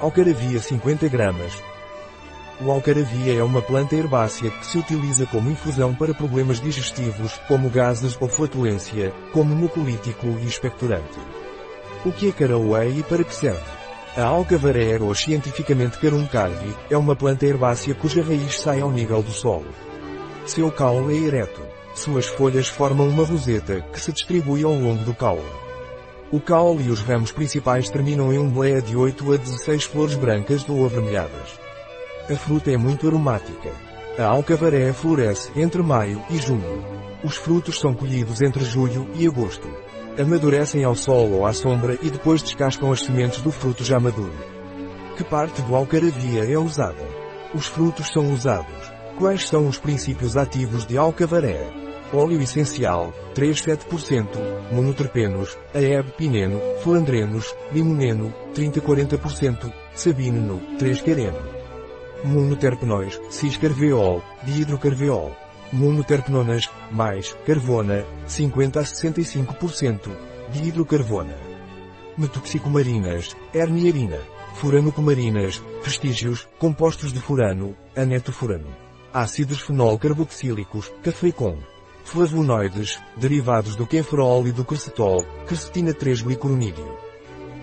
Alcaravia 50 gramas. O alcaravia é uma planta herbácea que se utiliza como infusão para problemas digestivos, como gases ou flatulência, como mucolítico e expectorante. O que é caraway e para que serve? A alcavaré ou cientificamente carum carvi, é uma planta herbácea cuja raiz sai ao nível do solo. Seu caule é ereto. Suas folhas formam uma roseta, que se distribui ao longo do caule. O caule e os ramos principais terminam em um bleia de 8 a 16 flores brancas ou avermelhadas. A fruta é muito aromática. A alcavaré floresce entre maio e junho. Os frutos são colhidos entre julho e agosto. Amadurecem ao sol ou à sombra e depois descascam as sementes do fruto já maduro. Que parte do alcaravia é usada? Os frutos são usados. Quais são os princípios ativos de alcavaré? Óleo essencial, 3,7%, monoterpenos, aeb pineno, flandrenos, limoneno, 30-40%, sabineno, 3-quereno. Monoterpenóis, cis-carveol, dihidrocarveol. Monoterpenonas, mais, carvona, 50 a 65%, dihidrocarvona. Metoxicomarinas, herniarina, furanocomarinas, vestígios, compostos de furano, anetofurano. Ácidos fenol carboxílicos, cafeicon flavonoides, derivados do quenferol e do quercetol, quercetina 3-glicuronídeo.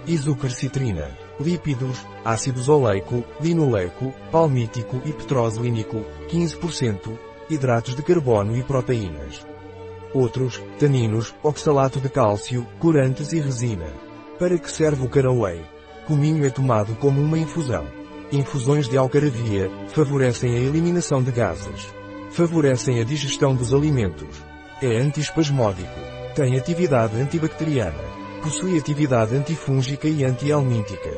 Isoquercitrina, lípidos, ácidos oleico, linoleico, palmítico e petroselínico, 15%, hidratos de carbono e proteínas. Outros, taninos, oxalato de cálcio, corantes e resina. Para que serve o caraway? Cominho é tomado como uma infusão. Infusões de alcaravia favorecem a eliminação de gases favorecem a digestão dos alimentos. É antiespasmódico. Tem atividade antibacteriana. Possui atividade antifúngica e antihelmíntica.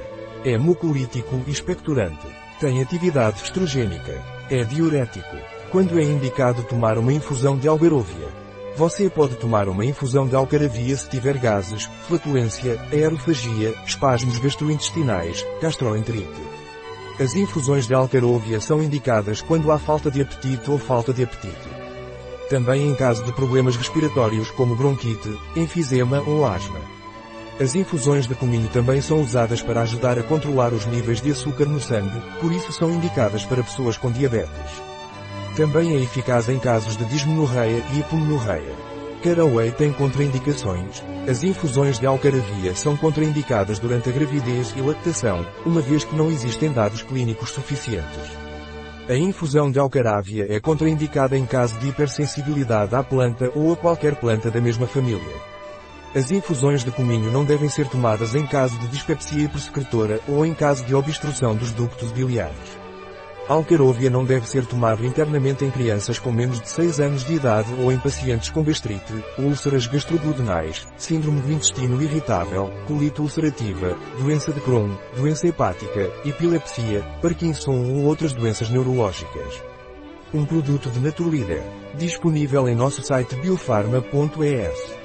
É mucolítico e expectorante. Tem atividade estrogênica. É diurético. Quando é indicado tomar uma infusão de algarovia? Você pode tomar uma infusão de alcaravia se tiver gases, flatulência, aerofagia, espasmos gastrointestinais, gastroenterite. As infusões de alcarovia são indicadas quando há falta de apetite ou falta de apetite. Também em caso de problemas respiratórios como bronquite, enfisema ou asma. As infusões de cominho também são usadas para ajudar a controlar os níveis de açúcar no sangue, por isso são indicadas para pessoas com diabetes. Também é eficaz em casos de dismenorreia e hipomenorreia. Caraway tem contraindicações. As infusões de alcaravia são contraindicadas durante a gravidez e lactação, uma vez que não existem dados clínicos suficientes. A infusão de alcaravia é contraindicada em caso de hipersensibilidade à planta ou a qualquer planta da mesma família. As infusões de cominho não devem ser tomadas em caso de dispepsia hipersecretora ou em caso de obstrução dos ductos biliares. Alcarovia não deve ser tomado internamente em crianças com menos de 6 anos de idade ou em pacientes com gastrite, úlceras gastroduodenais, síndrome do intestino irritável, colite ulcerativa, doença de Crohn, doença hepática, epilepsia, Parkinson ou outras doenças neurológicas. Um produto de Naturlíder. Disponível em nosso site biofarma.es.